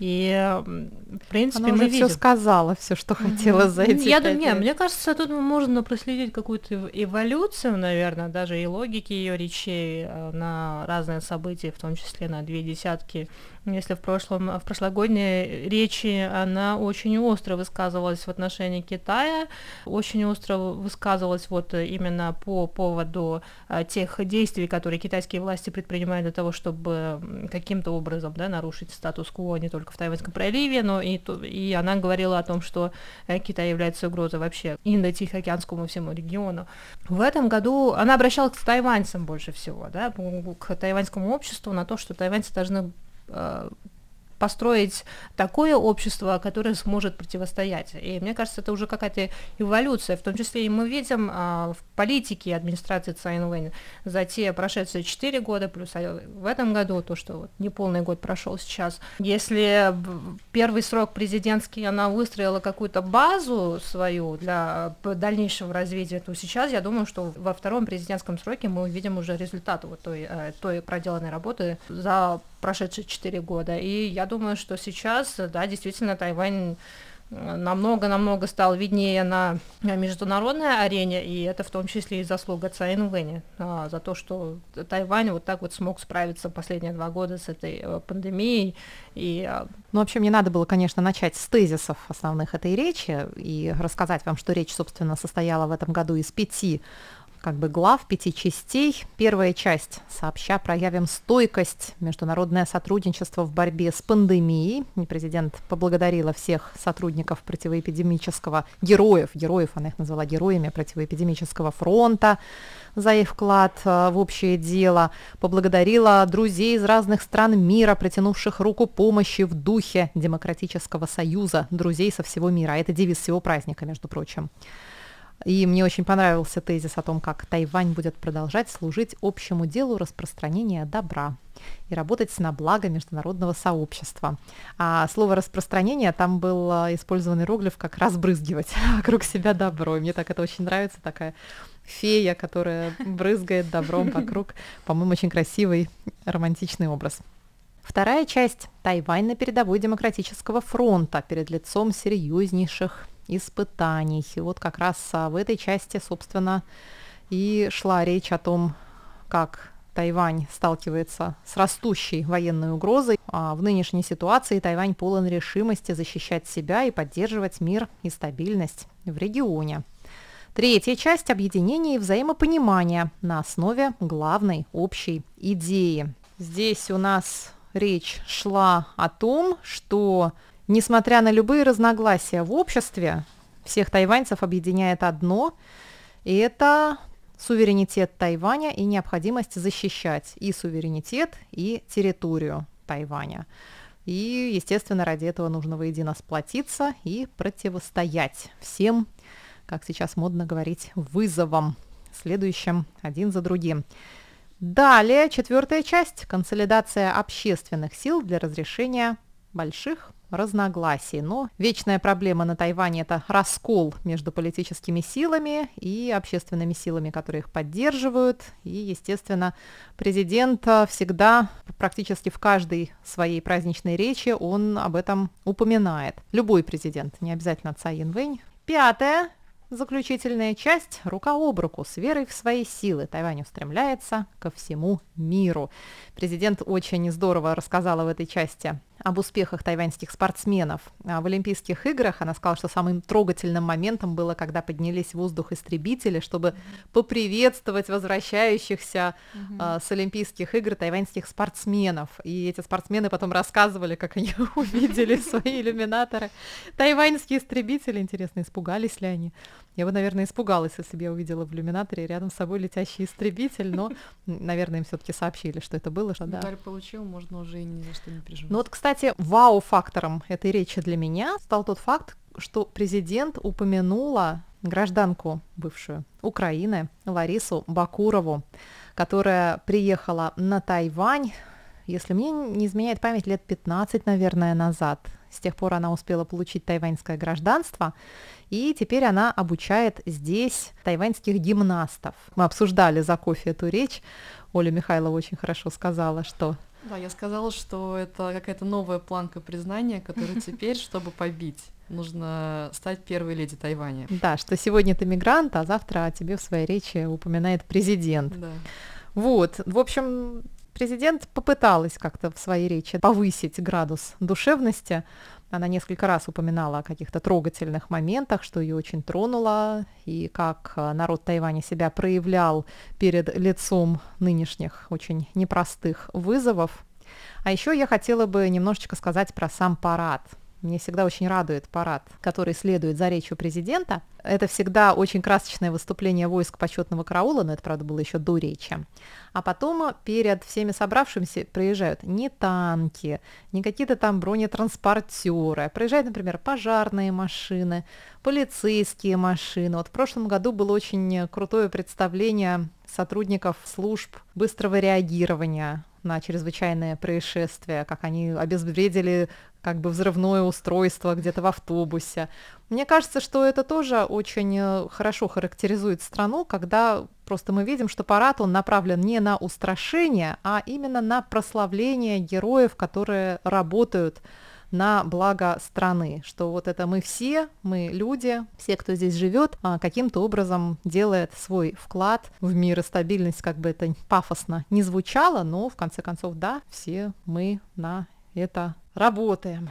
И, в принципе, Она мы все сказала, все, что хотела за эти Я думаю, не, лет. мне кажется, тут можно проследить какую-то эволюцию, наверное, даже и логики ее речей э, на разные события, в том числе на две десятки. Если в прошлом, в прошлогодней речи она очень остро высказывалась в отношении Китая, очень остро высказывалась вот именно по поводу э, тех действий, которые китайские власти предпринимают для того, чтобы каким-то образом да, нарушить статус-кво не только в Тайваньском проливе, но и, и она говорила о том, что э, Китай является угрозой вообще Индо-Тихоокеанскому всему региону. В этом году она обращалась к тайваньцам больше всего, да, к тайваньскому обществу на то, что тайваньцы должны построить такое общество, которое сможет противостоять. И мне кажется, это уже какая-то эволюция. В том числе и мы видим а, в политике администрации Цай Инвэнь за те прошедшие 4 года, плюс а, в этом году, то, что вот неполный год прошел сейчас. Если первый срок президентский она выстроила какую-то базу свою для дальнейшего развития, то сейчас я думаю, что во втором президентском сроке мы увидим уже результаты вот той, э, той проделанной работы за прошедшие 4 года. И я думаю, что сейчас, да, действительно, Тайвань э, намного-намного стал виднее на э, международной арене, и это в том числе и заслуга Цай Инвэня а, за то, что Тайвань вот так вот смог справиться последние два года с этой э, пандемией. И а, Ну, вообще, мне надо было, конечно, начать с тезисов основных этой речи и рассказать вам, что речь, собственно, состояла в этом году из пяти как бы глав, пяти частей. Первая часть сообща проявим стойкость, международное сотрудничество в борьбе с пандемией. И президент поблагодарила всех сотрудников противоэпидемического, героев, героев, она их назвала героями противоэпидемического фронта за их вклад э, в общее дело, поблагодарила друзей из разных стран мира, протянувших руку помощи в духе Демократического союза, друзей со всего мира. А Это девиз всего праздника, между прочим. И мне очень понравился тезис о том, как Тайвань будет продолжать служить общему делу распространения добра и работать на благо международного сообщества. А слово распространение там был использован иероглиф как разбрызгивать *laughs* вокруг себя добро. И мне так это очень нравится, такая фея, которая брызгает добром вокруг. По-моему, очень красивый романтичный образ. Вторая часть – Тайвань на передовой демократического фронта перед лицом серьезнейших испытаний. И вот как раз а, в этой части, собственно, и шла речь о том, как Тайвань сталкивается с растущей военной угрозой. А в нынешней ситуации Тайвань полон решимости защищать себя и поддерживать мир и стабильность в регионе. Третья часть – объединение и взаимопонимание на основе главной общей идеи. Здесь у нас речь шла о том, что, несмотря на любые разногласия в обществе, всех тайваньцев объединяет одно, и это суверенитет Тайваня и необходимость защищать и суверенитет, и территорию Тайваня. И, естественно, ради этого нужно воедино сплотиться и противостоять всем, как сейчас модно говорить, вызовам, следующим один за другим. Далее, четвертая часть – консолидация общественных сил для разрешения больших разногласий. Но вечная проблема на Тайване – это раскол между политическими силами и общественными силами, которые их поддерживают. И, естественно, президент всегда, практически в каждой своей праздничной речи, он об этом упоминает. Любой президент, не обязательно Цай Янвэнь. Пятое Заключительная часть «Рука об руку» с верой в свои силы. Тайвань устремляется ко всему миру. Президент очень здорово рассказала в этой части об успехах тайваньских спортсменов. А в Олимпийских играх она сказала, что самым трогательным моментом было, когда поднялись в воздух истребители, чтобы поприветствовать возвращающихся mm-hmm. а, с Олимпийских игр тайваньских спортсменов. И эти спортсмены потом рассказывали, как они *laughs* увидели свои иллюминаторы. Тайваньские истребители, интересно, испугались ли они? Я бы, наверное, испугалась, если бы я увидела в иллюминаторе рядом с собой летящий истребитель, но, *laughs* наверное, им все-таки сообщили, что это было. Что, да. Медаль получил, можно уже и ни за что не переживать. Ну вот, кстати, вау-фактором этой речи для меня стал тот факт, что президент упомянула гражданку бывшую Украины Ларису Бакурову, которая приехала на Тайвань, если мне не изменяет память, лет 15, наверное, назад. С тех пор она успела получить тайваньское гражданство, и теперь она обучает здесь тайваньских гимнастов. Мы обсуждали за кофе эту речь. Оля Михайлова очень хорошо сказала, что да, я сказала, что это какая-то новая планка признания, которую *laughs* теперь, чтобы побить, нужно стать первой леди Тайваня. Да, что сегодня ты мигрант, а завтра о тебе в своей речи упоминает президент. Да. Вот, в общем, президент попыталась как-то в своей речи повысить градус душевности. Она несколько раз упоминала о каких-то трогательных моментах, что ее очень тронуло, и как э, народ Тайваня себя проявлял перед лицом нынешних очень непростых вызовов. А еще я хотела бы немножечко сказать про сам парад – мне всегда очень радует парад, который следует за речью президента. Это всегда очень красочное выступление войск почетного караула, но это, правда, было еще до речи. А потом перед всеми собравшимися проезжают не танки, не какие-то там бронетранспортеры, проезжают, например, пожарные машины, полицейские машины. Вот в прошлом году было очень крутое представление сотрудников служб быстрого реагирования на чрезвычайные происшествия, как они обезвредили как бы взрывное устройство где-то в автобусе. Мне кажется, что это тоже очень э, хорошо характеризует страну, когда просто мы видим, что парад, он направлен не на устрашение, а именно на прославление героев, которые работают на благо страны, что вот это мы все, мы люди, все, кто здесь живет, а, каким-то образом делает свой вклад в мир и стабильность, как бы это пафосно не звучало, но в конце концов, да, все мы на это работаем.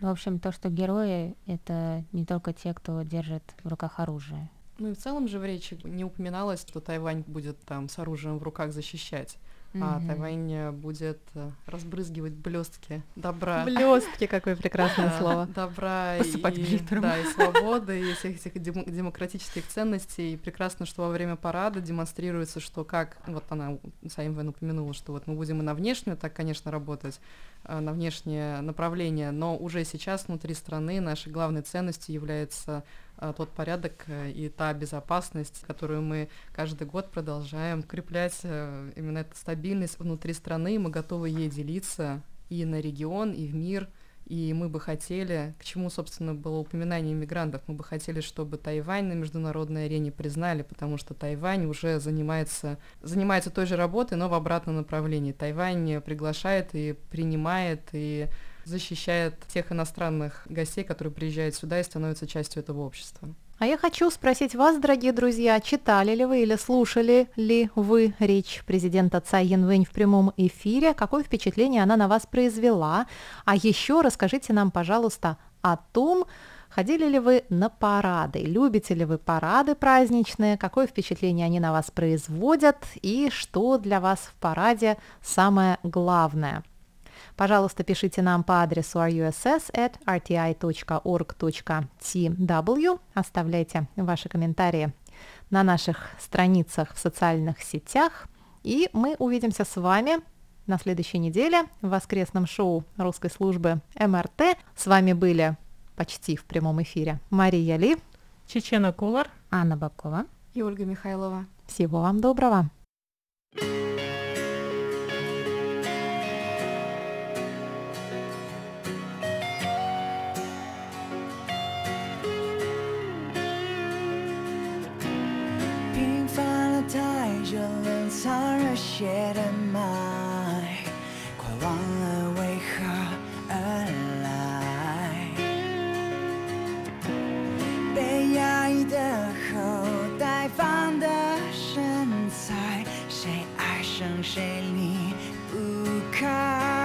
В общем, то, что герои — это не только те, кто держит в руках оружие. Ну и в целом же в речи не упоминалось, что Тайвань будет там с оружием в руках защищать mm-hmm. а Тайвань будет э, разбрызгивать блестки добра. Блестки, какое прекрасное слово. Добра Посыпать и, да, и свободы, и всех этих демократических ценностей. И прекрасно, что во время парада демонстрируется, что как, вот она, Саим Вен упомянула, что вот мы будем и на внешнюю так, конечно, работать, э, на внешнее направление, но уже сейчас внутри страны нашей главной ценностью является тот порядок э, и та безопасность, которую мы каждый год продолжаем укреплять, э, именно эта стабильность внутри страны, мы готовы ей делиться и на регион, и в мир, и мы бы хотели, к чему, собственно, было упоминание иммигрантов, мы бы хотели, чтобы Тайвань на международной арене признали, потому что Тайвань уже занимается, занимается той же работой, но в обратном направлении. Тайвань приглашает и принимает, и защищает тех иностранных гостей, которые приезжают сюда и становятся частью этого общества. А я хочу спросить вас, дорогие друзья, читали ли вы или слушали ли вы речь президента Цай Янвэнь в прямом эфире? Какое впечатление она на вас произвела? А еще расскажите нам, пожалуйста, о том, Ходили ли вы на парады? Любите ли вы парады праздничные? Какое впечатление они на вас производят? И что для вас в параде самое главное? Пожалуйста, пишите нам по адресу russ@rti.org.tw. Оставляйте ваши комментарии на наших страницах в социальных сетях. И мы увидимся с вами на следующей неделе в воскресном шоу русской службы МРТ. С вами были почти в прямом эфире Мария Ли, Чечена Кулар, Анна Бабкова и Ольга Михайлова. Всего вам доброго! 藏热血的脉快忘了为何而来。被压抑的后代放的身材谁爱上谁离不开